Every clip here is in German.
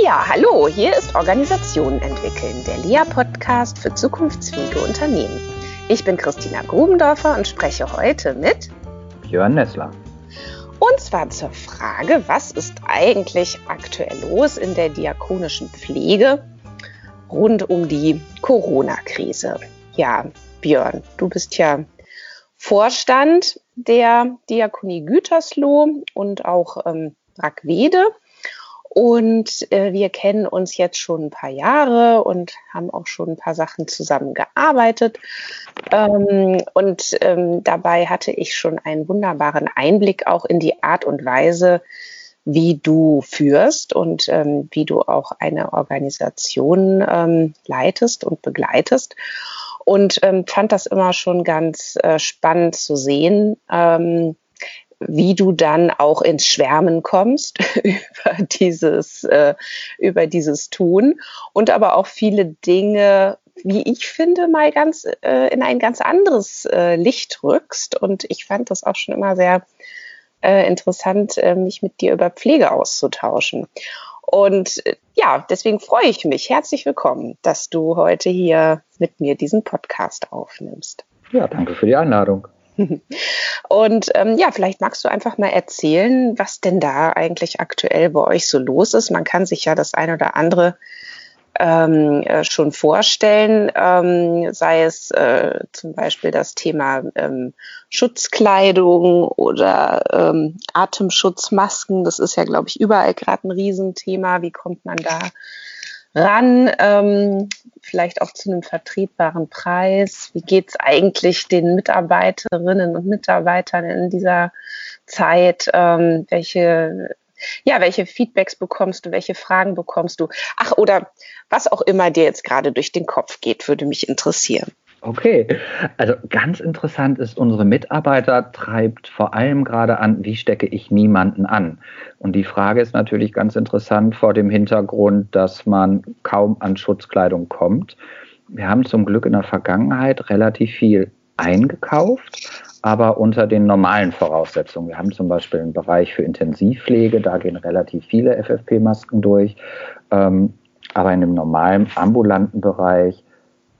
Ja, hallo, hier ist Organisationen entwickeln, der LEA-Podcast für zukunftsfähige Unternehmen. Ich bin Christina Grubendorfer und spreche heute mit Björn Nessler. Und zwar zur Frage, was ist eigentlich aktuell los in der diakonischen Pflege rund um die Corona-Krise? Ja, Björn, du bist ja Vorstand der Diakonie Gütersloh und auch ähm, Brackwede. Und äh, wir kennen uns jetzt schon ein paar Jahre und haben auch schon ein paar Sachen zusammengearbeitet. Ähm, und ähm, dabei hatte ich schon einen wunderbaren Einblick auch in die Art und Weise, wie du führst und ähm, wie du auch eine Organisation ähm, leitest und begleitest. Und ähm, fand das immer schon ganz äh, spannend zu sehen, ähm, wie du dann auch ins Schwärmen kommst über dieses, äh, über dieses Tun und aber auch viele Dinge, wie ich finde, mal ganz äh, in ein ganz anderes äh, Licht rückst. Und ich fand das auch schon immer sehr äh, interessant, äh, mich mit dir über Pflege auszutauschen. Und äh, ja, deswegen freue ich mich. Herzlich willkommen, dass du heute hier mit mir diesen Podcast aufnimmst. Ja, danke für die Einladung. Und ähm, ja, vielleicht magst du einfach mal erzählen, was denn da eigentlich aktuell bei euch so los ist. Man kann sich ja das eine oder andere ähm, äh, schon vorstellen, ähm, sei es äh, zum Beispiel das Thema ähm, Schutzkleidung oder ähm, Atemschutzmasken. Das ist ja, glaube ich, überall gerade ein Riesenthema. Wie kommt man da ran, ähm, vielleicht auch zu einem vertretbaren Preis. Wie geht es eigentlich den Mitarbeiterinnen und Mitarbeitern in dieser Zeit? Ähm, welche, ja, welche Feedbacks bekommst du? Welche Fragen bekommst du? Ach, oder was auch immer dir jetzt gerade durch den Kopf geht, würde mich interessieren. Okay, also ganz interessant ist, unsere Mitarbeiter treibt vor allem gerade an, wie stecke ich niemanden an? Und die Frage ist natürlich ganz interessant vor dem Hintergrund, dass man kaum an Schutzkleidung kommt. Wir haben zum Glück in der Vergangenheit relativ viel eingekauft, aber unter den normalen Voraussetzungen. Wir haben zum Beispiel einen Bereich für Intensivpflege, da gehen relativ viele FFP-Masken durch. Ähm, aber in dem normalen ambulanten Bereich,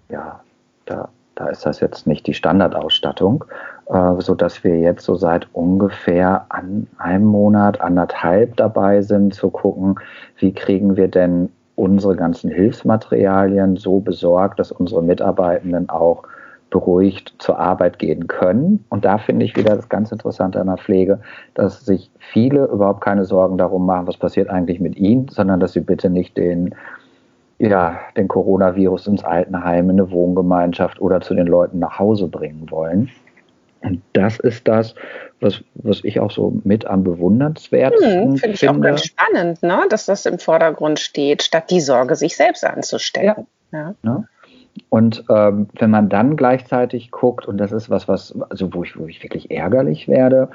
ja, da, da ist das jetzt nicht die Standardausstattung, äh, so dass wir jetzt so seit ungefähr an einem Monat, anderthalb dabei sind, zu gucken, wie kriegen wir denn unsere ganzen Hilfsmaterialien so besorgt, dass unsere Mitarbeitenden auch beruhigt zur Arbeit gehen können. Und da finde ich wieder das ganz Interessante an der Pflege, dass sich viele überhaupt keine Sorgen darum machen, was passiert eigentlich mit ihnen, sondern dass sie bitte nicht den ja, den Coronavirus ins Altenheim, in eine Wohngemeinschaft oder zu den Leuten nach Hause bringen wollen. Und das ist das, was, was ich auch so mit am bewundernswertesten hm, finde. Ich auch ganz spannend, ne? dass das im Vordergrund steht, statt die Sorge, sich selbst anzustellen. Ja. ja. Ne? Und ähm, wenn man dann gleichzeitig guckt, und das ist was, was, also wo ich, wo ich wirklich ärgerlich werde,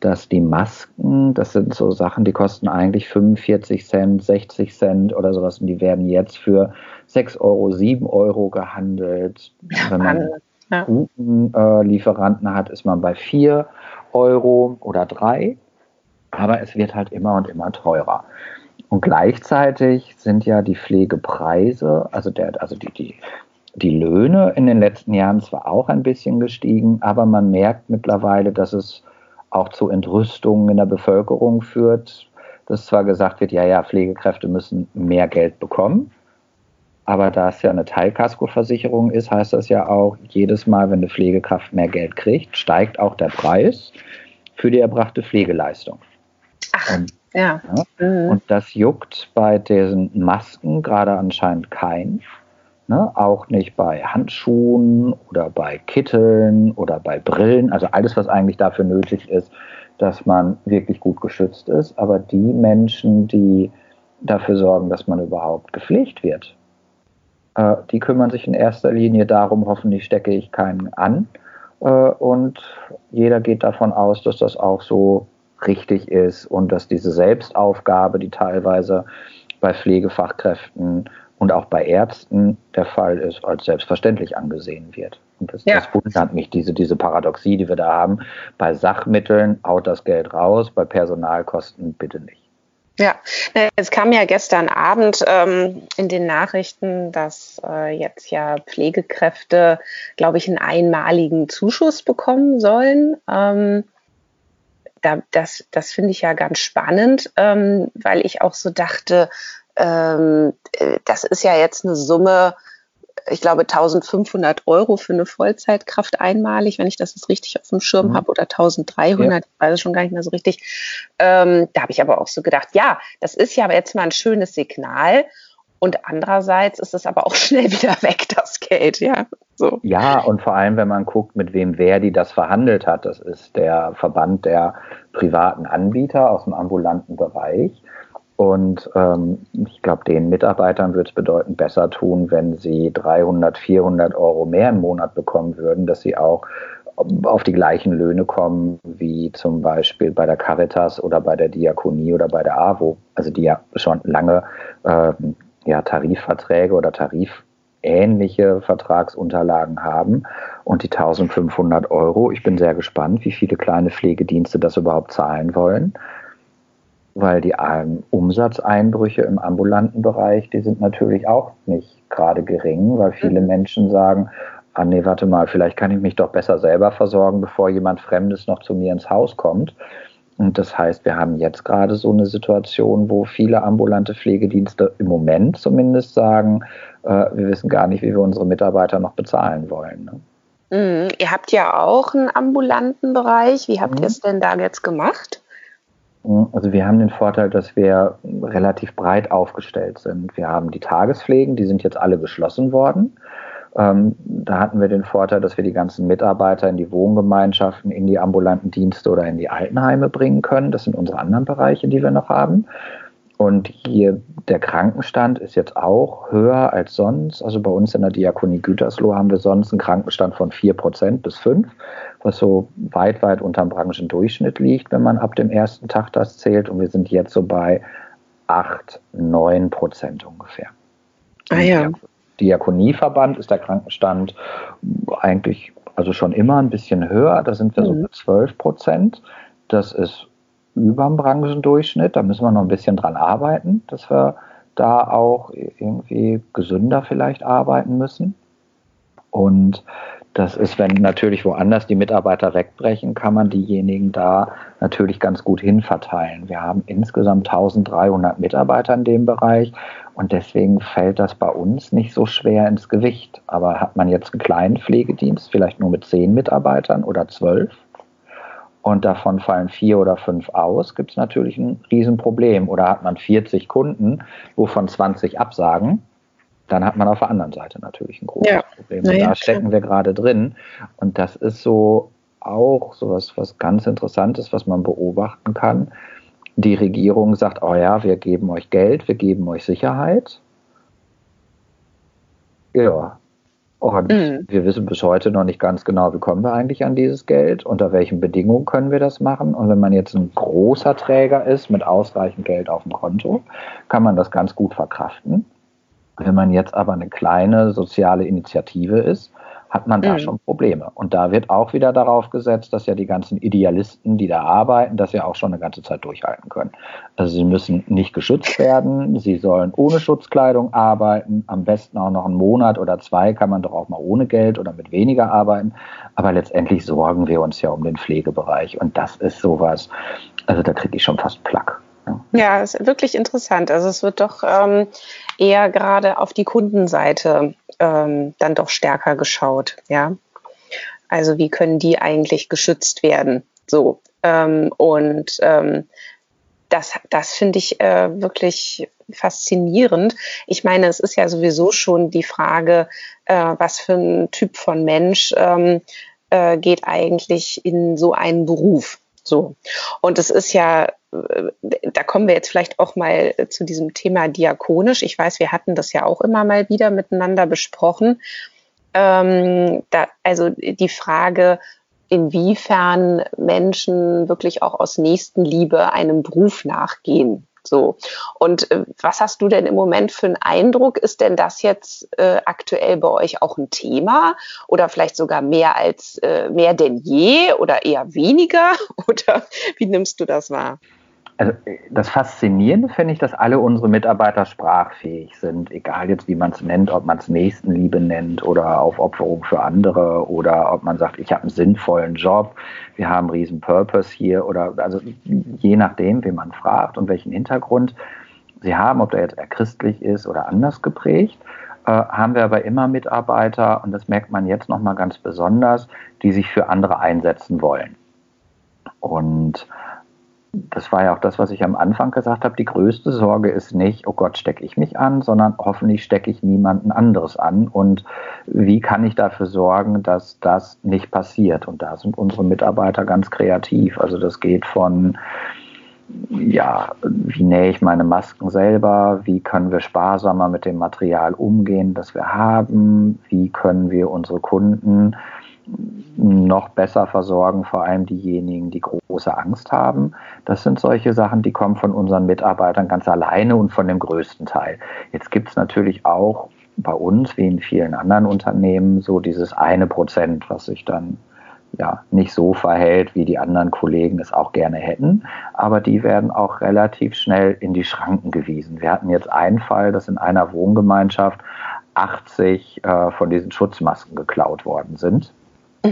dass die Masken, das sind so Sachen, die kosten eigentlich 45 Cent, 60 Cent oder sowas, und die werden jetzt für 6 Euro, 7 Euro gehandelt. Wenn man ja. guten äh, Lieferanten hat, ist man bei 4 Euro oder 3. Aber es wird halt immer und immer teurer. Und gleichzeitig sind ja die Pflegepreise, also der, also die, die die Löhne in den letzten Jahren zwar auch ein bisschen gestiegen, aber man merkt mittlerweile, dass es auch zu Entrüstungen in der Bevölkerung führt, dass zwar gesagt wird, ja, ja, Pflegekräfte müssen mehr Geld bekommen, aber da es ja eine Teilkaskoversicherung ist, heißt das ja auch, jedes Mal, wenn eine Pflegekraft mehr Geld kriegt, steigt auch der Preis für die erbrachte Pflegeleistung. Ach, und, ja. ja mhm. Und das juckt bei diesen Masken gerade anscheinend kein. Ne? Auch nicht bei Handschuhen oder bei Kitteln oder bei Brillen, also alles, was eigentlich dafür nötig ist, dass man wirklich gut geschützt ist. Aber die Menschen, die dafür sorgen, dass man überhaupt gepflegt wird, äh, die kümmern sich in erster Linie darum, hoffentlich stecke ich keinen an. Äh, und jeder geht davon aus, dass das auch so richtig ist und dass diese Selbstaufgabe, die teilweise bei Pflegefachkräften und auch bei Ärzten der Fall ist, als selbstverständlich angesehen wird. Und das, ja. das wundert mich, diese, diese Paradoxie, die wir da haben. Bei Sachmitteln haut das Geld raus, bei Personalkosten bitte nicht. Ja, es kam ja gestern Abend ähm, in den Nachrichten, dass äh, jetzt ja Pflegekräfte, glaube ich, einen einmaligen Zuschuss bekommen sollen. Ähm, da, das das finde ich ja ganz spannend, ähm, weil ich auch so dachte, das ist ja jetzt eine Summe, ich glaube 1500 Euro für eine Vollzeitkraft einmalig, wenn ich das jetzt richtig auf dem Schirm mhm. habe, oder 1300, ja. ich weiß es schon gar nicht mehr so richtig. Ähm, da habe ich aber auch so gedacht, ja, das ist ja jetzt mal ein schönes Signal. Und andererseits ist es aber auch schnell wieder weg, das Geld, ja. So. Ja, und vor allem, wenn man guckt, mit wem Verdi das verhandelt hat, das ist der Verband der privaten Anbieter aus dem ambulanten Bereich. Und ähm, ich glaube, den Mitarbeitern würde es bedeutend besser tun, wenn sie 300, 400 Euro mehr im Monat bekommen würden, dass sie auch auf die gleichen Löhne kommen wie zum Beispiel bei der Caritas oder bei der Diakonie oder bei der AWO, also die ja schon lange äh, ja, Tarifverträge oder tarifähnliche Vertragsunterlagen haben und die 1500 Euro. Ich bin sehr gespannt, wie viele kleine Pflegedienste das überhaupt zahlen wollen weil die Umsatzeinbrüche im ambulanten Bereich, die sind natürlich auch nicht gerade gering, weil viele mhm. Menschen sagen, ah nee, warte mal, vielleicht kann ich mich doch besser selber versorgen, bevor jemand Fremdes noch zu mir ins Haus kommt. Und das heißt, wir haben jetzt gerade so eine Situation, wo viele ambulante Pflegedienste im Moment zumindest sagen, äh, wir wissen gar nicht, wie wir unsere Mitarbeiter noch bezahlen wollen. Ne? Mhm. Ihr habt ja auch einen ambulanten Bereich. Wie habt mhm. ihr es denn da jetzt gemacht? Also wir haben den Vorteil, dass wir relativ breit aufgestellt sind. Wir haben die Tagespflegen, die sind jetzt alle geschlossen worden. Ähm, da hatten wir den Vorteil, dass wir die ganzen Mitarbeiter in die Wohngemeinschaften, in die ambulanten Dienste oder in die Altenheime bringen können. Das sind unsere anderen Bereiche, die wir noch haben. Und hier der Krankenstand ist jetzt auch höher als sonst. Also bei uns in der Diakonie Gütersloh haben wir sonst einen Krankenstand von 4% bis 5%, was so weit, weit unterm Branchendurchschnitt liegt, wenn man ab dem ersten Tag das zählt. Und wir sind jetzt so bei 8, 9 Prozent ungefähr. Ah ja. Diakonieverband ist der Krankenstand eigentlich also schon immer ein bisschen höher. Da sind wir mhm. so bei 12 Prozent. Das ist über dem Branchendurchschnitt. Da müssen wir noch ein bisschen dran arbeiten, dass wir da auch irgendwie gesünder vielleicht arbeiten müssen. Und das ist, wenn natürlich woanders die Mitarbeiter wegbrechen, kann man diejenigen da natürlich ganz gut hinverteilen. Wir haben insgesamt 1300 Mitarbeiter in dem Bereich und deswegen fällt das bei uns nicht so schwer ins Gewicht. Aber hat man jetzt einen kleinen Pflegedienst, vielleicht nur mit zehn Mitarbeitern oder zwölf, und davon fallen vier oder fünf aus, gibt es natürlich ein Riesenproblem. Oder hat man 40 Kunden, wovon 20 absagen, dann hat man auf der anderen Seite natürlich ein großes ja. Problem. Und ja, da stecken klar. wir gerade drin. Und das ist so auch so was, was ganz Interessantes, was man beobachten kann. Die Regierung sagt, oh ja, wir geben euch Geld, wir geben euch Sicherheit. Ja, und mhm. wir wissen bis heute noch nicht ganz genau, wie kommen wir eigentlich an dieses Geld, unter welchen Bedingungen können wir das machen. Und wenn man jetzt ein großer Träger ist mit ausreichend Geld auf dem Konto, kann man das ganz gut verkraften. Wenn man jetzt aber eine kleine soziale Initiative ist, hat man da mhm. schon Probleme. Und da wird auch wieder darauf gesetzt, dass ja die ganzen Idealisten, die da arbeiten, das ja auch schon eine ganze Zeit durchhalten können. Also sie müssen nicht geschützt werden, sie sollen ohne Schutzkleidung arbeiten, am besten auch noch einen Monat oder zwei kann man doch auch mal ohne Geld oder mit weniger arbeiten. Aber letztendlich sorgen wir uns ja um den Pflegebereich und das ist sowas, also da kriege ich schon fast Plack. Ja, ist wirklich interessant. Also es wird doch ähm, eher gerade auf die Kundenseite ähm, dann doch stärker geschaut, ja. Also wie können die eigentlich geschützt werden? So. Ähm, und ähm, das, das finde ich äh, wirklich faszinierend. Ich meine, es ist ja sowieso schon die Frage, äh, was für ein Typ von Mensch ähm, äh, geht eigentlich in so einen Beruf. So. Und es ist ja, da kommen wir jetzt vielleicht auch mal zu diesem Thema diakonisch. Ich weiß, wir hatten das ja auch immer mal wieder miteinander besprochen. Ähm, da, also die Frage, inwiefern Menschen wirklich auch aus Nächstenliebe einem Beruf nachgehen. So. Und äh, was hast du denn im Moment für einen Eindruck? Ist denn das jetzt äh, aktuell bei euch auch ein Thema oder vielleicht sogar mehr als äh, mehr denn je oder eher weniger? Oder wie nimmst du das wahr? Also das Faszinierende finde ich, dass alle unsere Mitarbeiter sprachfähig sind, egal jetzt wie man es nennt, ob man es Nächstenliebe nennt oder Aufopferung für andere oder ob man sagt, ich habe einen sinnvollen Job, wir haben einen riesen Purpose hier oder also je nachdem, wie man fragt und welchen Hintergrund sie haben, ob der jetzt eher christlich ist oder anders geprägt, äh, haben wir aber immer Mitarbeiter und das merkt man jetzt nochmal ganz besonders, die sich für andere einsetzen wollen. Und das war ja auch das, was ich am Anfang gesagt habe. Die größte Sorge ist nicht, oh Gott, stecke ich mich an, sondern hoffentlich stecke ich niemanden anderes an. Und wie kann ich dafür sorgen, dass das nicht passiert? Und da sind unsere Mitarbeiter ganz kreativ. Also das geht von, ja, wie nähe ich meine Masken selber? Wie können wir sparsamer mit dem Material umgehen, das wir haben? Wie können wir unsere Kunden noch besser versorgen, vor allem diejenigen, die große Angst haben. Das sind solche Sachen, die kommen von unseren Mitarbeitern ganz alleine und von dem größten Teil. Jetzt gibt es natürlich auch bei uns, wie in vielen anderen Unternehmen, so dieses eine Prozent, was sich dann ja nicht so verhält, wie die anderen Kollegen es auch gerne hätten. Aber die werden auch relativ schnell in die Schranken gewiesen. Wir hatten jetzt einen Fall, dass in einer Wohngemeinschaft 80 äh, von diesen Schutzmasken geklaut worden sind.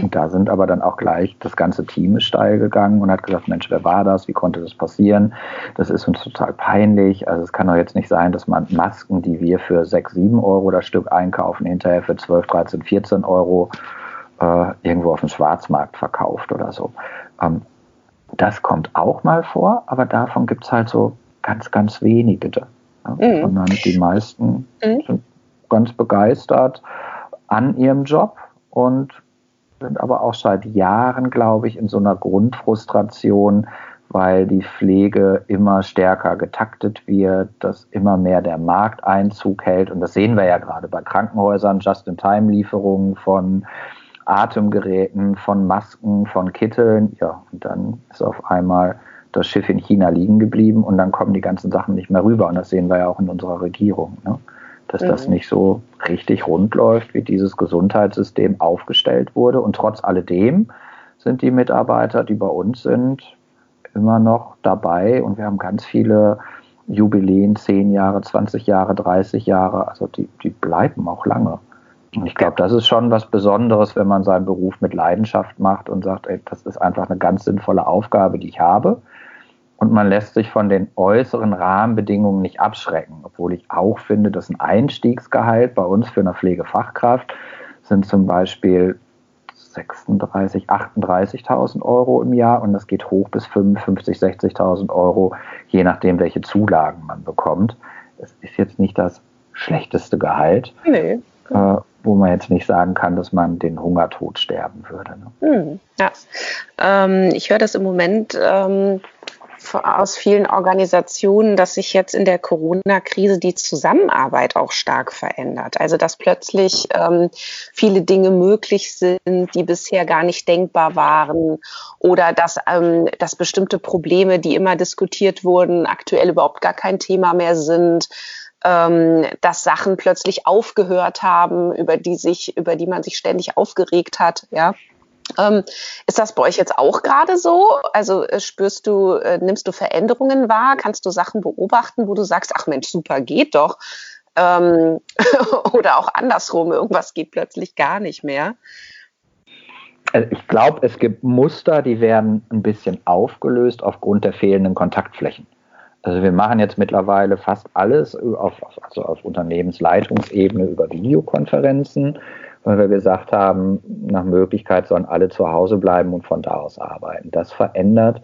Und da sind aber dann auch gleich das ganze Team ist steil gegangen und hat gesagt, Mensch, wer war das? Wie konnte das passieren? Das ist uns total peinlich. Also es kann doch jetzt nicht sein, dass man Masken, die wir für 6, 7 Euro das Stück einkaufen, hinterher für 12, 13, 14 Euro äh, irgendwo auf dem Schwarzmarkt verkauft oder so. Ähm, das kommt auch mal vor, aber davon gibt es halt so ganz, ganz wenige. Ja? Mhm. Sondern die meisten mhm. sind ganz begeistert an ihrem Job und sind aber auch seit Jahren, glaube ich, in so einer Grundfrustration, weil die Pflege immer stärker getaktet wird, dass immer mehr der Markt Einzug hält. Und das sehen wir ja gerade bei Krankenhäusern, Just-in-Time-Lieferungen von Atemgeräten, von Masken, von Kitteln. Ja, und dann ist auf einmal das Schiff in China liegen geblieben und dann kommen die ganzen Sachen nicht mehr rüber. Und das sehen wir ja auch in unserer Regierung. Ne? Dass mhm. das nicht so richtig rund läuft, wie dieses Gesundheitssystem aufgestellt wurde. Und trotz alledem sind die Mitarbeiter, die bei uns sind, immer noch dabei und wir haben ganz viele Jubiläen, 10 Jahre, 20 Jahre, 30 Jahre, also die, die bleiben auch lange. Und ich glaube, das ist schon was Besonderes, wenn man seinen Beruf mit Leidenschaft macht und sagt, ey, das ist einfach eine ganz sinnvolle Aufgabe, die ich habe und man lässt sich von den äußeren Rahmenbedingungen nicht abschrecken. Obwohl ich auch finde, dass ein Einstiegsgehalt bei uns für eine Pflegefachkraft sind zum Beispiel 36, 38.000 Euro im Jahr und das geht hoch bis 55, 60.000 Euro, je nachdem, welche Zulagen man bekommt. Das ist jetzt nicht das schlechteste Gehalt, nee. äh, wo man jetzt nicht sagen kann, dass man den Hungertod sterben würde. Ne? Hm, ja, ähm, ich höre das im Moment. Ähm aus vielen Organisationen, dass sich jetzt in der Corona-Krise die Zusammenarbeit auch stark verändert. Also dass plötzlich ähm, viele Dinge möglich sind, die bisher gar nicht denkbar waren oder dass, ähm, dass bestimmte Probleme, die immer diskutiert wurden, aktuell überhaupt gar kein Thema mehr sind ähm, dass Sachen plötzlich aufgehört haben, über die sich, über die man sich ständig aufgeregt hat, ja. Ähm, ist das bei euch jetzt auch gerade so? Also äh, spürst du, äh, nimmst du Veränderungen wahr? Kannst du Sachen beobachten, wo du sagst, ach Mensch, super, geht doch? Ähm, oder auch andersrum, irgendwas geht plötzlich gar nicht mehr? Also ich glaube, es gibt Muster, die werden ein bisschen aufgelöst aufgrund der fehlenden Kontaktflächen. Also wir machen jetzt mittlerweile fast alles auf, also auf Unternehmensleitungsebene über Videokonferenzen weil wir gesagt haben, nach Möglichkeit sollen alle zu Hause bleiben und von da aus arbeiten. Das verändert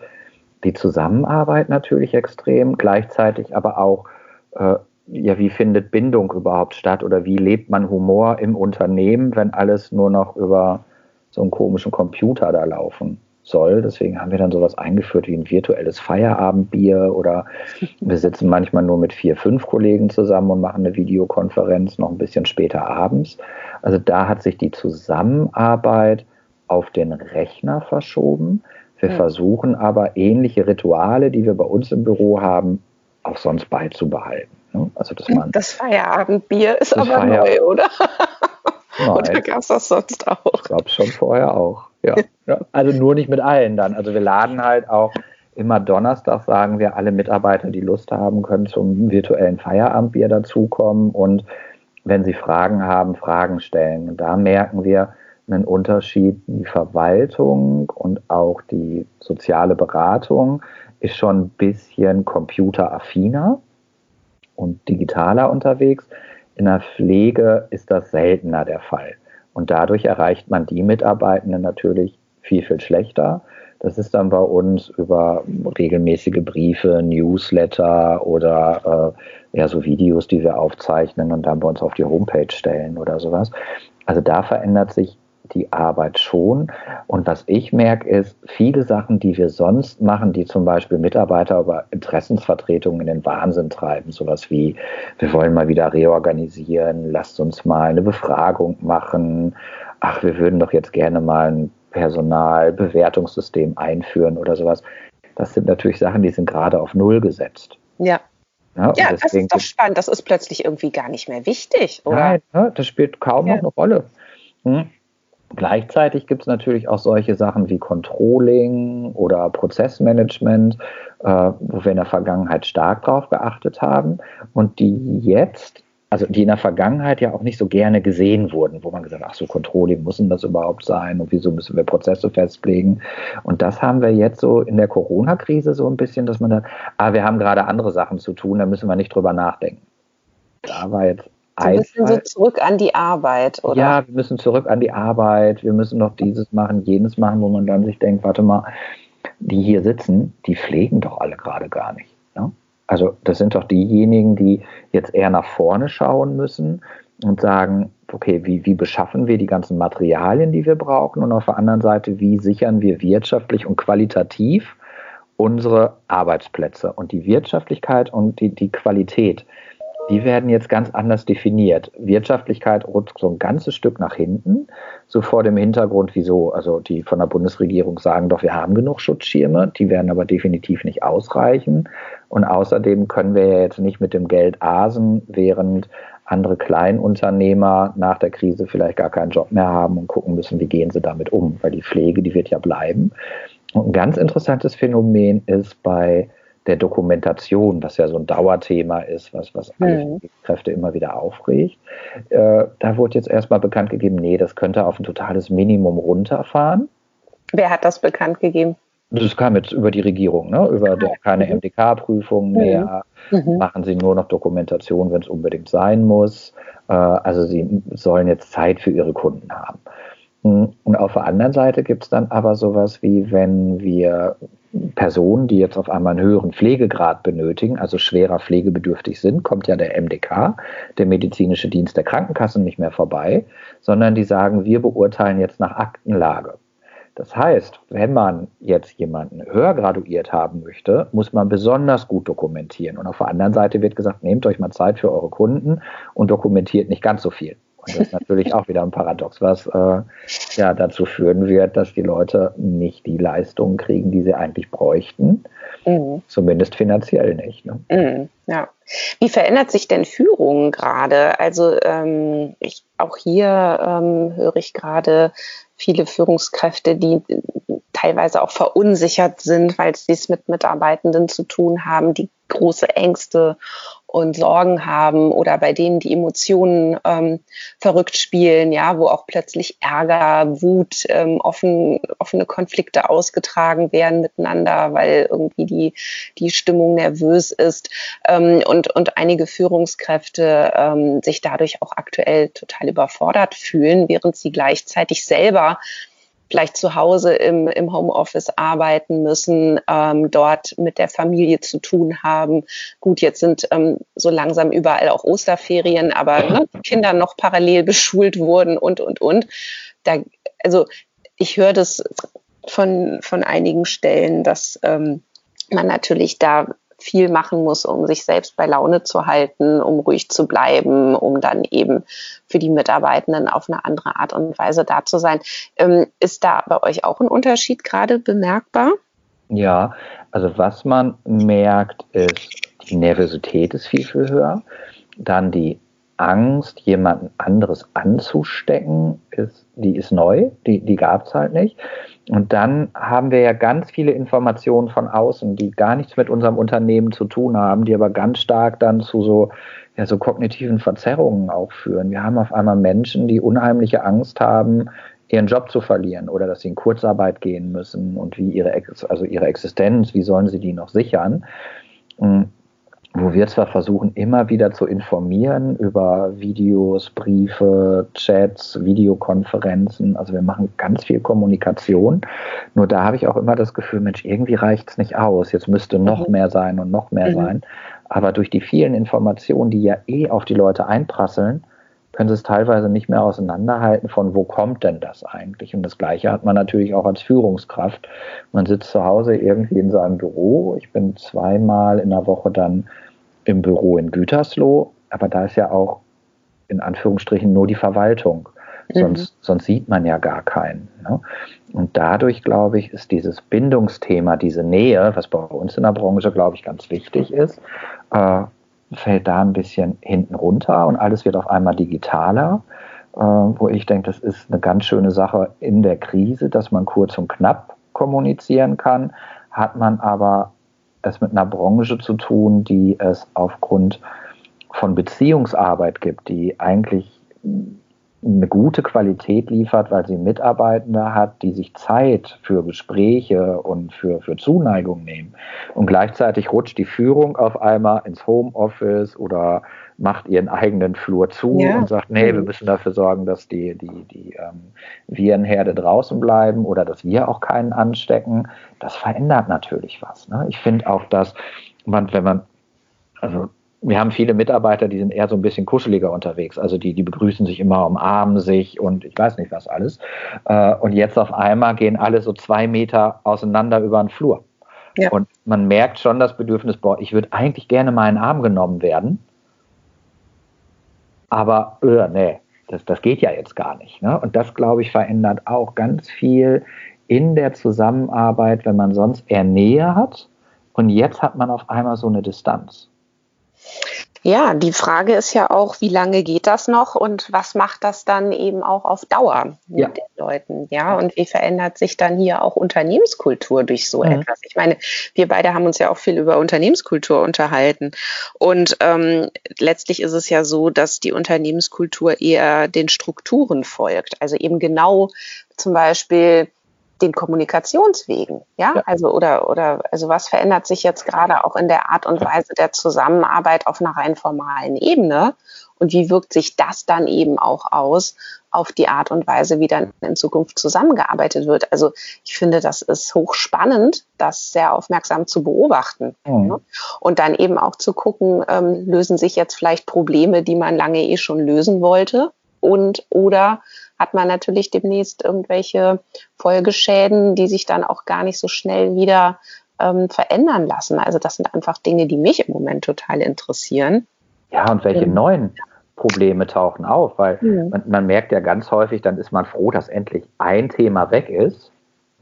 die Zusammenarbeit natürlich extrem, gleichzeitig aber auch, äh, ja, wie findet Bindung überhaupt statt oder wie lebt man Humor im Unternehmen, wenn alles nur noch über so einen komischen Computer da laufen soll. Deswegen haben wir dann sowas eingeführt wie ein virtuelles Feierabendbier oder wir sitzen manchmal nur mit vier, fünf Kollegen zusammen und machen eine Videokonferenz noch ein bisschen später abends. Also da hat sich die Zusammenarbeit auf den Rechner verschoben. Wir ja. versuchen aber ähnliche Rituale, die wir bei uns im Büro haben, auch sonst beizubehalten. Ne? Also, dass man das Feierabendbier ist aber Feierabend neu, oder? Nein. Oder gab es das sonst auch? Ich glaube schon vorher auch. Ja. ja. Also nur nicht mit allen dann. Also wir laden halt auch Immer Donnerstag sagen wir, alle Mitarbeiter, die Lust haben, können zum virtuellen Feierabendbier dazukommen und wenn sie Fragen haben, Fragen stellen. Und da merken wir einen Unterschied. Die Verwaltung und auch die soziale Beratung ist schon ein bisschen computeraffiner und digitaler unterwegs. In der Pflege ist das seltener der Fall. Und dadurch erreicht man die Mitarbeitenden natürlich viel, viel schlechter. Das ist dann bei uns über regelmäßige Briefe, Newsletter oder äh, ja, so Videos, die wir aufzeichnen und dann bei uns auf die Homepage stellen oder sowas. Also da verändert sich die Arbeit schon. Und was ich merke, ist, viele Sachen, die wir sonst machen, die zum Beispiel Mitarbeiter über Interessensvertretungen in den Wahnsinn treiben, sowas wie, wir wollen mal wieder reorganisieren, lasst uns mal eine Befragung machen, ach, wir würden doch jetzt gerne mal ein Personalbewertungssystem einführen oder sowas. Das sind natürlich Sachen, die sind gerade auf Null gesetzt. Ja. Ja, ja das ist doch spannend. Das ist plötzlich irgendwie gar nicht mehr wichtig, oder? Nein, ne, das spielt kaum ja. noch eine Rolle. Hm? Gleichzeitig gibt es natürlich auch solche Sachen wie Controlling oder Prozessmanagement, äh, wo wir in der Vergangenheit stark drauf geachtet haben und die jetzt, also die in der Vergangenheit ja auch nicht so gerne gesehen wurden, wo man gesagt hat, ach so Controlling, muss denn das überhaupt sein und wieso müssen wir Prozesse festlegen? Und das haben wir jetzt so in der Corona-Krise so ein bisschen, dass man sagt, ah, wir haben gerade andere Sachen zu tun, da müssen wir nicht drüber nachdenken. Da war jetzt ein bisschen so zurück an die Arbeit, oder? Ja, wir müssen zurück an die Arbeit, wir müssen noch dieses machen, jenes machen, wo man dann sich denkt, warte mal, die hier sitzen, die pflegen doch alle gerade gar nicht. Ne? Also das sind doch diejenigen, die jetzt eher nach vorne schauen müssen und sagen, okay, wie, wie beschaffen wir die ganzen Materialien, die wir brauchen und auf der anderen Seite, wie sichern wir wirtschaftlich und qualitativ unsere Arbeitsplätze und die Wirtschaftlichkeit und die, die Qualität die werden jetzt ganz anders definiert. Wirtschaftlichkeit rutscht so ein ganzes Stück nach hinten, so vor dem Hintergrund, wieso, also die von der Bundesregierung sagen doch, wir haben genug Schutzschirme, die werden aber definitiv nicht ausreichen. Und außerdem können wir ja jetzt nicht mit dem Geld asen, während andere Kleinunternehmer nach der Krise vielleicht gar keinen Job mehr haben und gucken müssen, wie gehen sie damit um, weil die Pflege, die wird ja bleiben. Und ein ganz interessantes Phänomen ist bei der Dokumentation, was ja so ein Dauerthema ist, was, was mhm. Kräfte immer wieder aufregt. Äh, da wurde jetzt erstmal bekannt gegeben, nee, das könnte auf ein totales Minimum runterfahren. Wer hat das bekannt gegeben? Das kam jetzt über die Regierung, ne? über ah, keine mhm. MDK-Prüfung mehr, mhm. machen sie nur noch Dokumentation, wenn es unbedingt sein muss. Äh, also sie sollen jetzt Zeit für ihre Kunden haben. Hm, und auf der anderen Seite gibt es dann aber sowas wie, wenn wir Personen, die jetzt auf einmal einen höheren Pflegegrad benötigen, also schwerer pflegebedürftig sind, kommt ja der MDK, der medizinische Dienst der Krankenkassen, nicht mehr vorbei, sondern die sagen, wir beurteilen jetzt nach Aktenlage. Das heißt, wenn man jetzt jemanden höher graduiert haben möchte, muss man besonders gut dokumentieren. Und auf der anderen Seite wird gesagt, nehmt euch mal Zeit für eure Kunden und dokumentiert nicht ganz so viel. Das ist natürlich auch wieder ein Paradox, was äh, ja dazu führen wird, dass die Leute nicht die Leistungen kriegen, die sie eigentlich bräuchten. Mhm. Zumindest finanziell nicht. Ne? Mhm, ja. Wie verändert sich denn Führung gerade? Also ähm, ich, auch hier ähm, höre ich gerade viele Führungskräfte, die teilweise auch verunsichert sind, weil sie es mit Mitarbeitenden zu tun haben, die große Ängste und Sorgen haben oder bei denen die Emotionen ähm, verrückt spielen, ja, wo auch plötzlich Ärger, Wut, ähm, offen, offene Konflikte ausgetragen werden miteinander, weil irgendwie die, die Stimmung nervös ist ähm, und, und einige Führungskräfte ähm, sich dadurch auch aktuell total überfordert fühlen, während sie gleichzeitig selber vielleicht zu Hause im, im Homeoffice arbeiten müssen, ähm, dort mit der Familie zu tun haben. Gut, jetzt sind ähm, so langsam überall auch Osterferien, aber ne, Kinder noch parallel beschult wurden und, und, und. Da, also ich höre das von, von einigen Stellen, dass ähm, man natürlich da viel machen muss, um sich selbst bei Laune zu halten, um ruhig zu bleiben, um dann eben für die Mitarbeitenden auf eine andere Art und Weise da zu sein. Ähm, ist da bei euch auch ein Unterschied gerade bemerkbar? Ja, also was man merkt, ist, die Nervosität ist viel, viel höher. Dann die Angst, jemanden anderes anzustecken, ist, die ist neu, die, die gab es halt nicht. Und dann haben wir ja ganz viele Informationen von außen, die gar nichts mit unserem Unternehmen zu tun haben, die aber ganz stark dann zu so, ja, so kognitiven Verzerrungen auch führen. Wir haben auf einmal Menschen, die unheimliche Angst haben, ihren Job zu verlieren oder dass sie in Kurzarbeit gehen müssen und wie ihre, also ihre Existenz, wie sollen sie die noch sichern? Wo wir zwar versuchen, immer wieder zu informieren über Videos, Briefe, Chats, Videokonferenzen. Also wir machen ganz viel Kommunikation. Nur da habe ich auch immer das Gefühl, Mensch, irgendwie reicht es nicht aus. Jetzt müsste noch mhm. mehr sein und noch mehr mhm. sein. Aber durch die vielen Informationen, die ja eh auf die Leute einprasseln, können sie es teilweise nicht mehr auseinanderhalten von, wo kommt denn das eigentlich? Und das Gleiche hat man natürlich auch als Führungskraft. Man sitzt zu Hause irgendwie in seinem Büro. Ich bin zweimal in der Woche dann im Büro in Gütersloh, aber da ist ja auch in Anführungsstrichen nur die Verwaltung. Mhm. Sonst, sonst sieht man ja gar keinen. Ne? Und dadurch, glaube ich, ist dieses Bindungsthema, diese Nähe, was bei uns in der Branche, glaube ich, ganz wichtig ist, äh, fällt da ein bisschen hinten runter und alles wird auf einmal digitaler, äh, wo ich denke, das ist eine ganz schöne Sache in der Krise, dass man kurz und knapp kommunizieren kann, hat man aber es mit einer Branche zu tun, die es aufgrund von Beziehungsarbeit gibt, die eigentlich eine gute Qualität liefert, weil sie Mitarbeitende hat, die sich Zeit für Gespräche und für, für Zuneigung nehmen. Und gleichzeitig rutscht die Führung auf einmal ins Homeoffice oder macht ihren eigenen Flur zu ja. und sagt, nee, wir mhm. müssen dafür sorgen, dass die, die, die ähm, Virenherde draußen bleiben oder dass wir auch keinen anstecken. Das verändert natürlich was. Ne? Ich finde auch, dass man, wenn man, also wir haben viele Mitarbeiter, die sind eher so ein bisschen kuscheliger unterwegs. Also die, die begrüßen sich immer, umarmen sich und ich weiß nicht was alles. Äh, und jetzt auf einmal gehen alle so zwei Meter auseinander über den Flur. Ja. Und man merkt schon das Bedürfnis, boah, ich würde eigentlich gerne mal in den Arm genommen werden. Aber, äh, nee, das, das geht ja jetzt gar nicht. Ne? Und das, glaube ich, verändert auch ganz viel in der Zusammenarbeit, wenn man sonst eher Nähe hat. Und jetzt hat man auf einmal so eine Distanz. Ja, die Frage ist ja auch, wie lange geht das noch und was macht das dann eben auch auf Dauer mit ja. den Leuten? Ja, und wie verändert sich dann hier auch Unternehmenskultur durch so mhm. etwas? Ich meine, wir beide haben uns ja auch viel über Unternehmenskultur unterhalten. Und ähm, letztlich ist es ja so, dass die Unternehmenskultur eher den Strukturen folgt. Also eben genau zum Beispiel den Kommunikationswegen, ja? ja? Also oder oder also was verändert sich jetzt gerade auch in der Art und Weise der Zusammenarbeit auf einer rein formalen Ebene und wie wirkt sich das dann eben auch aus auf die Art und Weise, wie dann in Zukunft zusammengearbeitet wird? Also ich finde, das ist hochspannend, das sehr aufmerksam zu beobachten mhm. ne? und dann eben auch zu gucken, ähm, lösen sich jetzt vielleicht Probleme, die man lange eh schon lösen wollte und oder hat man natürlich demnächst irgendwelche Folgeschäden, die sich dann auch gar nicht so schnell wieder ähm, verändern lassen. Also das sind einfach Dinge, die mich im Moment total interessieren. Ja, und welche neuen Probleme tauchen auf? Weil mhm. man, man merkt ja ganz häufig, dann ist man froh, dass endlich ein Thema weg ist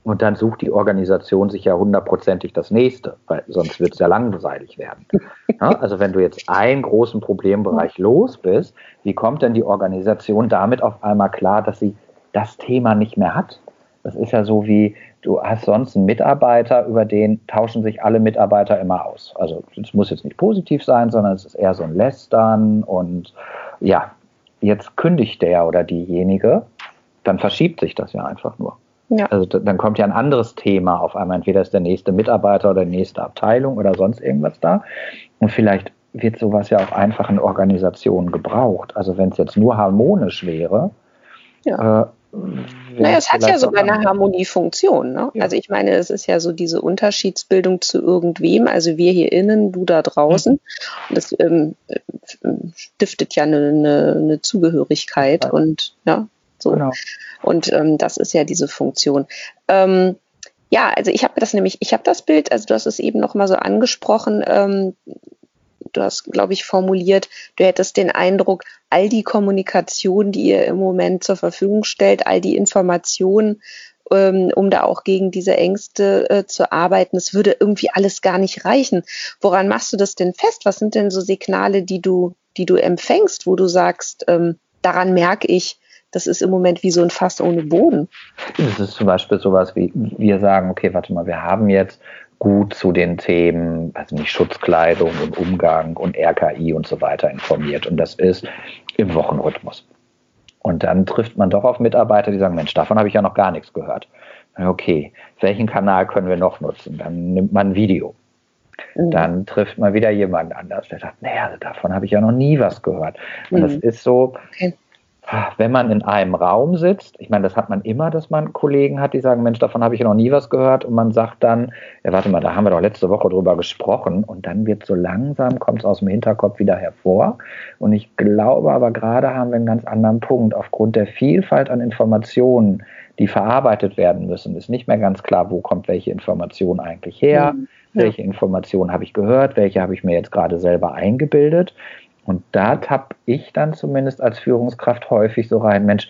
und dann sucht die Organisation sich ja hundertprozentig das nächste, weil sonst wird es ja langweilig werden. Ja, also wenn du jetzt einen großen Problembereich los bist, wie kommt denn die Organisation damit auf einmal klar, dass sie das Thema nicht mehr hat? Das ist ja so wie, du hast sonst einen Mitarbeiter, über den tauschen sich alle Mitarbeiter immer aus. Also es muss jetzt nicht positiv sein, sondern es ist eher so ein Lästern und ja, jetzt kündigt der oder diejenige, dann verschiebt sich das ja einfach nur. Ja. Also dann kommt ja ein anderes Thema auf einmal. Entweder ist der nächste Mitarbeiter oder die nächste Abteilung oder sonst irgendwas da. Und vielleicht wird sowas ja auch einfach in Organisationen gebraucht. Also wenn es jetzt nur harmonisch wäre, ja. Äh, naja, es hat ja sogar eine Harmoniefunktion. Ne? Ja. Also ich meine, es ist ja so diese Unterschiedsbildung zu irgendwem, also wir hier innen, du da draußen. Mhm. Das ähm, stiftet ja eine, eine, eine Zugehörigkeit ja. und ja, so. Genau. Und ähm, das ist ja diese Funktion. Ähm, ja, also ich habe das nämlich, ich habe das Bild, also du hast es eben noch mal so angesprochen, ähm, du hast, glaube ich, formuliert, du hättest den Eindruck, all die Kommunikation, die ihr im Moment zur Verfügung stellt, all die Informationen, ähm, um da auch gegen diese Ängste äh, zu arbeiten, es würde irgendwie alles gar nicht reichen. Woran machst du das denn fest? Was sind denn so Signale, die du, die du empfängst, wo du sagst, ähm, daran merke ich, das ist im Moment wie so ein Fass ohne Boden. Das ist zum Beispiel sowas wie, wir sagen, okay, warte mal, wir haben jetzt gut zu den Themen, also nicht Schutzkleidung und Umgang und RKI und so weiter informiert. Und das ist im Wochenrhythmus. Und dann trifft man doch auf Mitarbeiter, die sagen, Mensch, davon habe ich ja noch gar nichts gehört. Okay, welchen Kanal können wir noch nutzen? Dann nimmt man ein Video. Mhm. Dann trifft man wieder jemand anders, der sagt, naja, davon habe ich ja noch nie was gehört. Und mhm. das ist so, okay wenn man in einem Raum sitzt, ich meine, das hat man immer, dass man Kollegen hat, die sagen, Mensch, davon habe ich noch nie was gehört und man sagt dann, ja, warte mal, da haben wir doch letzte Woche drüber gesprochen und dann wird so langsam, kommt es aus dem Hinterkopf wieder hervor und ich glaube aber gerade haben wir einen ganz anderen Punkt. Aufgrund der Vielfalt an Informationen, die verarbeitet werden müssen, ist nicht mehr ganz klar, wo kommt welche Information eigentlich her, mhm. ja. welche Information habe ich gehört, welche habe ich mir jetzt gerade selber eingebildet und da tapp ich dann zumindest als Führungskraft häufig so rein, Mensch,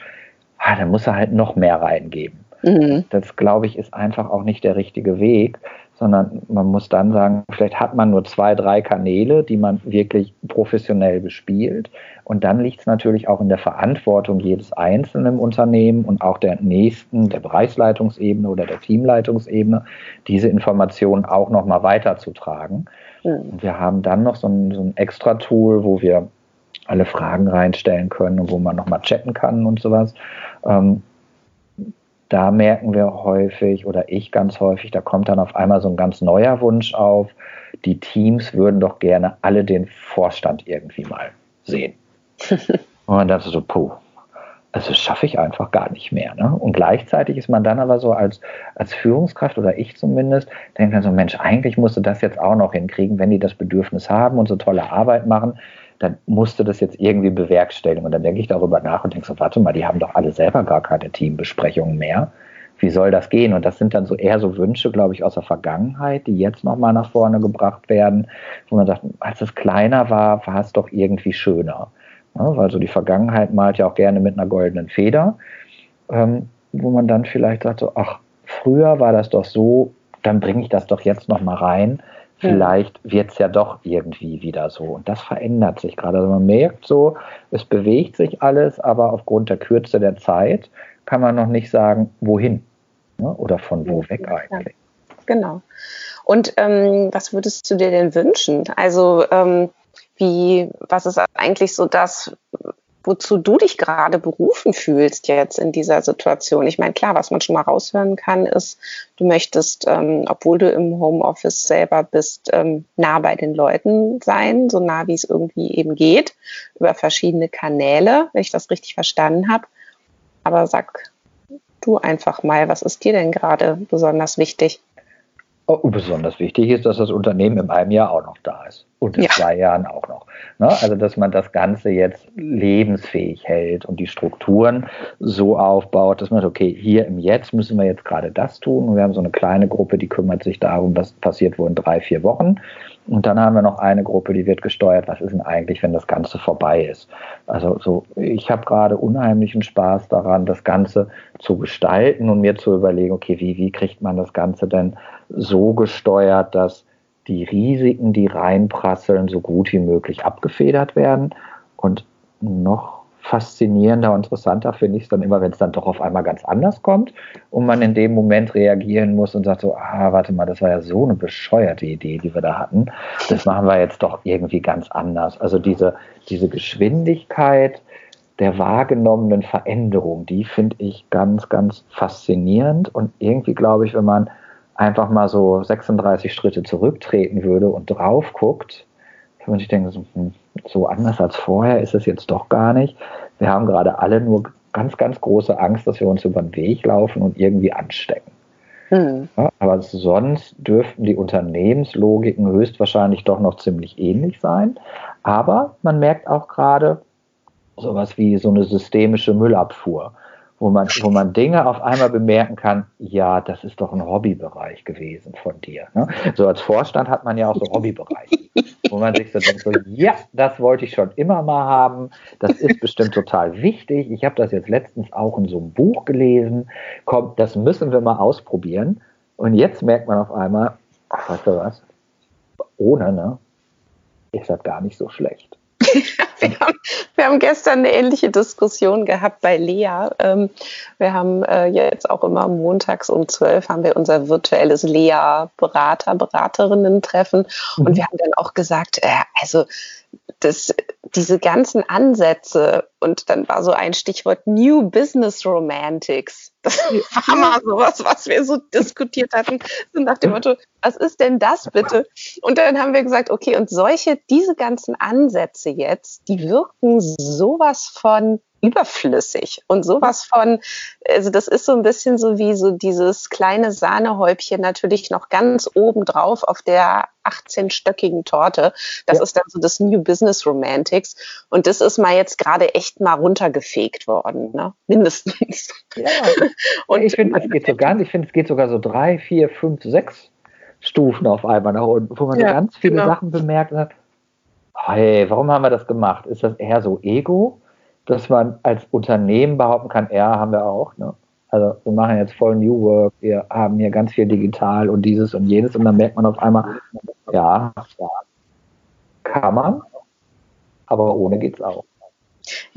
ah, da muss er halt noch mehr reingeben. Mhm. Das, glaube ich, ist einfach auch nicht der richtige Weg, sondern man muss dann sagen, vielleicht hat man nur zwei, drei Kanäle, die man wirklich professionell bespielt. Und dann liegt es natürlich auch in der Verantwortung jedes einzelnen Unternehmen und auch der nächsten, der Bereichsleitungsebene oder der Teamleitungsebene, diese Informationen auch nochmal weiterzutragen. Und wir haben dann noch so ein, so ein extra Tool, wo wir alle Fragen reinstellen können und wo man nochmal chatten kann und sowas. Ähm, da merken wir häufig oder ich ganz häufig, da kommt dann auf einmal so ein ganz neuer Wunsch auf. Die Teams würden doch gerne alle den Vorstand irgendwie mal sehen. und dachte so, puh, also das schaffe ich einfach gar nicht mehr. Ne? Und gleichzeitig ist man dann aber so als, als Führungskraft oder ich zumindest, denkt dann so, Mensch, eigentlich musst du das jetzt auch noch hinkriegen, wenn die das Bedürfnis haben und so tolle Arbeit machen, dann musst du das jetzt irgendwie bewerkstelligen. Und dann denke ich darüber nach und denke so, warte mal, die haben doch alle selber gar keine Teambesprechungen mehr. Wie soll das gehen? Und das sind dann so eher so Wünsche, glaube ich, aus der Vergangenheit, die jetzt nochmal nach vorne gebracht werden, wo man sagt, als es kleiner war, war es doch irgendwie schöner. Ja, weil so die Vergangenheit malt ja auch gerne mit einer goldenen Feder, ähm, wo man dann vielleicht sagt, so, ach, früher war das doch so, dann bringe ich das doch jetzt nochmal rein. Vielleicht wird es ja doch irgendwie wieder so. Und das verändert sich gerade. Also man merkt so, es bewegt sich alles, aber aufgrund der Kürze der Zeit kann man noch nicht sagen, wohin ne? oder von wo weg eigentlich. Genau. Und ähm, was würdest du dir denn wünschen? Also ähm, wie, was ist eigentlich so das, wozu du dich gerade berufen fühlst jetzt in dieser Situation? Ich meine, klar, was man schon mal raushören kann, ist, du möchtest, ähm, obwohl du im Homeoffice selber bist, ähm, nah bei den Leuten sein, so nah wie es irgendwie eben geht, über verschiedene Kanäle, wenn ich das richtig verstanden habe. Aber sag du einfach mal, was ist dir denn gerade besonders wichtig? Oh, besonders wichtig ist, dass das Unternehmen in einem Jahr auch noch da ist und in ja. zwei Jahren auch noch. Ne? Also, dass man das Ganze jetzt lebensfähig hält und die Strukturen so aufbaut, dass man sagt, okay, hier im Jetzt müssen wir jetzt gerade das tun. Und wir haben so eine kleine Gruppe, die kümmert sich darum, was passiert wohl in drei, vier Wochen. Und dann haben wir noch eine Gruppe, die wird gesteuert, was ist denn eigentlich, wenn das Ganze vorbei ist. Also so, ich habe gerade unheimlichen Spaß daran, das Ganze zu gestalten und mir zu überlegen, okay, wie, wie kriegt man das Ganze denn so gesteuert, dass die Risiken, die reinprasseln, so gut wie möglich abgefedert werden. Und noch faszinierender und interessanter finde ich es dann immer, wenn es dann doch auf einmal ganz anders kommt und man in dem Moment reagieren muss und sagt so, ah, warte mal, das war ja so eine bescheuerte Idee, die wir da hatten. Das machen wir jetzt doch irgendwie ganz anders. Also diese, diese Geschwindigkeit der wahrgenommenen Veränderung, die finde ich ganz, ganz faszinierend und irgendwie glaube ich, wenn man einfach mal so 36 Schritte zurücktreten würde und drauf guckt, kann man sich denken, so, hm, so anders als vorher ist es jetzt doch gar nicht. Wir haben gerade alle nur ganz, ganz große Angst, dass wir uns über den Weg laufen und irgendwie anstecken. Mhm. Ja, aber sonst dürften die Unternehmenslogiken höchstwahrscheinlich doch noch ziemlich ähnlich sein. Aber man merkt auch gerade sowas wie so eine systemische Müllabfuhr wo man, wo man Dinge auf einmal bemerken kann, ja, das ist doch ein Hobbybereich gewesen von dir. Ne? So als Vorstand hat man ja auch so Hobbybereiche, wo man sich so denkt, so, ja, das wollte ich schon immer mal haben, das ist bestimmt total wichtig. Ich habe das jetzt letztens auch in so einem Buch gelesen, komm, das müssen wir mal ausprobieren. Und jetzt merkt man auf einmal, ach, weißt du was, ohne, ne, ist das gar nicht so schlecht. wir, haben, wir haben gestern eine ähnliche Diskussion gehabt bei Lea. Ähm, wir haben äh, jetzt auch immer montags um zwölf haben wir unser virtuelles Lea-Berater, Beraterinnen-Treffen. Und mhm. wir haben dann auch gesagt, äh, also das, diese ganzen Ansätze und dann war so ein Stichwort New Business Romantics. Das war mal sowas, was wir so diskutiert hatten, so nach dem Motto, was ist denn das bitte? Und dann haben wir gesagt, okay, und solche, diese ganzen Ansätze jetzt, die wirken sowas von überflüssig und sowas von, also das ist so ein bisschen so wie so dieses kleine Sahnehäubchen natürlich noch ganz oben drauf auf der 18-stöckigen Torte. Das ja. ist dann so das New Business Romantics und das ist mal jetzt gerade echt mal runtergefegt worden, ne? mindestens. Ja, und ich finde, es geht so ganz, ich finde, es geht sogar so drei, vier, fünf, sechs Stufen auf einmal nach unten, wo man ja, so ganz viele genau. Sachen bemerkt hat. Hey, warum haben wir das gemacht? Ist das eher so Ego? dass man als Unternehmen behaupten kann, ja, haben wir auch. Ne? Also wir machen jetzt voll New Work, wir haben hier ganz viel digital und dieses und jenes und dann merkt man auf einmal, ja, ja kann man, aber ohne geht's auch.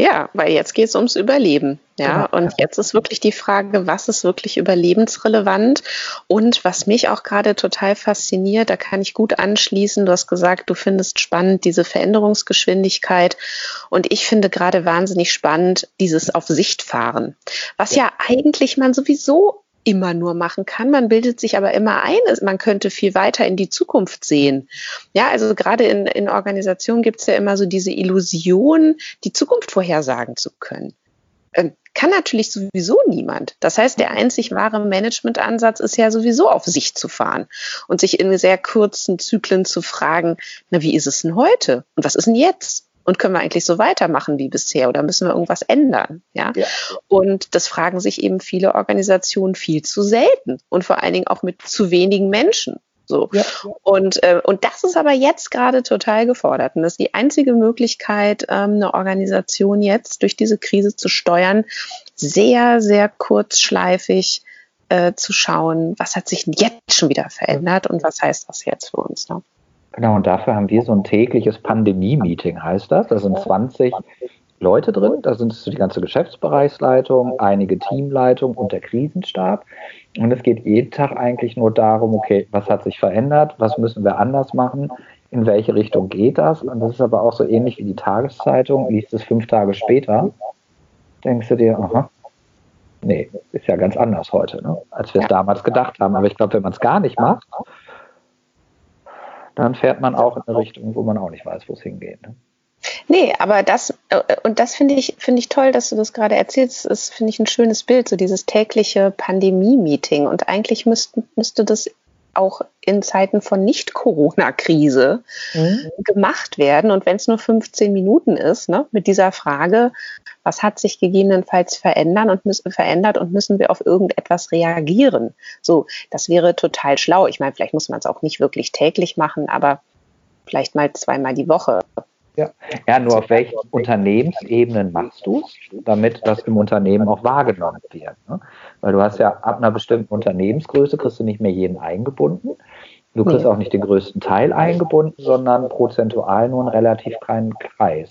Ja, weil jetzt geht es ums Überleben. Ja, und jetzt ist wirklich die Frage, was ist wirklich überlebensrelevant? Und was mich auch gerade total fasziniert, da kann ich gut anschließen. Du hast gesagt, du findest spannend diese Veränderungsgeschwindigkeit. Und ich finde gerade wahnsinnig spannend dieses Auf Sicht fahren, was ja, ja eigentlich man sowieso immer nur machen kann. Man bildet sich aber immer ein, man könnte viel weiter in die Zukunft sehen. Ja, also gerade in, in Organisationen gibt es ja immer so diese Illusion, die Zukunft vorhersagen zu können. Ähm, kann natürlich sowieso niemand. Das heißt, der einzig wahre Managementansatz ist ja sowieso auf sich zu fahren und sich in sehr kurzen Zyklen zu fragen, na, wie ist es denn heute? Und was ist denn jetzt? Und können wir eigentlich so weitermachen wie bisher oder müssen wir irgendwas ändern? Ja? ja. Und das fragen sich eben viele Organisationen viel zu selten und vor allen Dingen auch mit zu wenigen Menschen. So. Ja. Und, äh, und das ist aber jetzt gerade total gefordert. Und das ist die einzige Möglichkeit, ähm, eine Organisation jetzt durch diese Krise zu steuern, sehr, sehr kurzschleifig äh, zu schauen, was hat sich jetzt schon wieder verändert und was heißt das jetzt für uns. Ne? Genau, und dafür haben wir so ein tägliches Pandemie-Meeting, heißt das. Da sind 20 Leute drin, da sind die ganze Geschäftsbereichsleitung, einige Teamleitungen und der Krisenstab. Und es geht jeden Tag eigentlich nur darum, okay, was hat sich verändert, was müssen wir anders machen, in welche Richtung geht das? Und das ist aber auch so ähnlich wie die Tageszeitung, liest es fünf Tage später, denkst du dir, aha, nee, ist ja ganz anders heute, ne? als wir es damals gedacht haben. Aber ich glaube, wenn man es gar nicht macht, dann fährt man auch in eine Richtung, wo man auch nicht weiß, wo es hingeht. Ne? Nee, aber das, äh, und das finde ich, finde ich toll, dass du das gerade erzählst. Das finde ich ein schönes Bild, so dieses tägliche Pandemie-Meeting. Und eigentlich müsste, müsste das auch in Zeiten von Nicht-Corona-Krise mhm. gemacht werden. Und wenn es nur 15 Minuten ist, ne, mit dieser Frage, was hat sich gegebenenfalls verändern und müssen, verändert und müssen wir auf irgendetwas reagieren? So, das wäre total schlau. Ich meine, vielleicht muss man es auch nicht wirklich täglich machen, aber vielleicht mal zweimal die Woche. Ja. ja, nur auf welchen Unternehmensebenen machst du es, damit das im Unternehmen auch wahrgenommen wird. Ne? Weil du hast ja ab einer bestimmten Unternehmensgröße kriegst du nicht mehr jeden eingebunden. Du kriegst nee. auch nicht den größten Teil eingebunden, sondern prozentual nur einen relativ kleinen Kreis.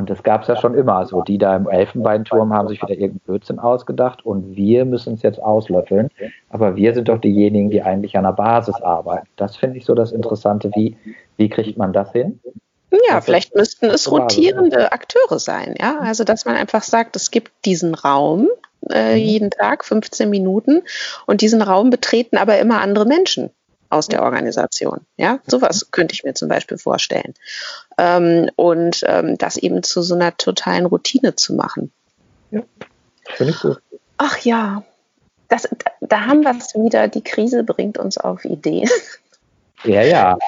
Und das gab es ja schon immer. So, die da im Elfenbeinturm haben sich wieder irgendeinen Blödsinn ausgedacht und wir müssen es jetzt auslöffeln. Aber wir sind doch diejenigen, die eigentlich an der Basis arbeiten. Das finde ich so das Interessante. Wie, wie kriegt man das hin? Ja, also, vielleicht müssten es rotierende Akteure sein, ja. Also dass man einfach sagt, es gibt diesen Raum äh, mhm. jeden Tag, 15 Minuten, und diesen Raum betreten aber immer andere Menschen aus der Organisation. Ja, sowas könnte ich mir zum Beispiel vorstellen. Ähm, und ähm, das eben zu so einer totalen Routine zu machen. Ja, finde ich gut. Ach ja, das, da, da haben wir es wieder. Die Krise bringt uns auf Ideen. Ja, ja.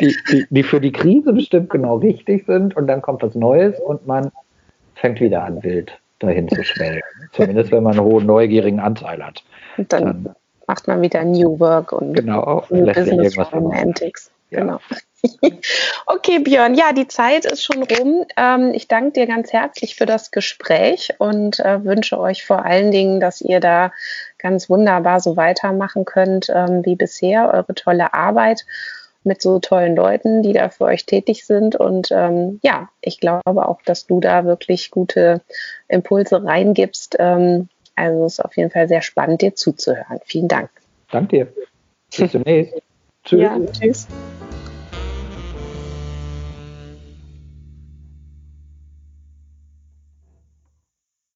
Die, die, die für die Krise bestimmt genau richtig sind und dann kommt was Neues und man fängt wieder an, wild dahin zu schwellen. Zumindest wenn man einen hohen neugierigen Anteil hat. Und dann, dann macht man wieder New Work und genau, New Business Romantics. Ja. Genau. okay, Björn, ja, die Zeit ist schon rum. Ähm, ich danke dir ganz herzlich für das Gespräch und äh, wünsche euch vor allen Dingen, dass ihr da ganz wunderbar so weitermachen könnt ähm, wie bisher, eure tolle Arbeit. mit so tollen Leuten, die da für euch tätig sind. Und ähm, ja, ich glaube auch, dass du da wirklich gute Impulse reingibst. Ähm, also es ist auf jeden Fall sehr spannend, dir zuzuhören. Vielen Dank. Danke dir. Bis demnächst. tschüss. Ja, tschüss.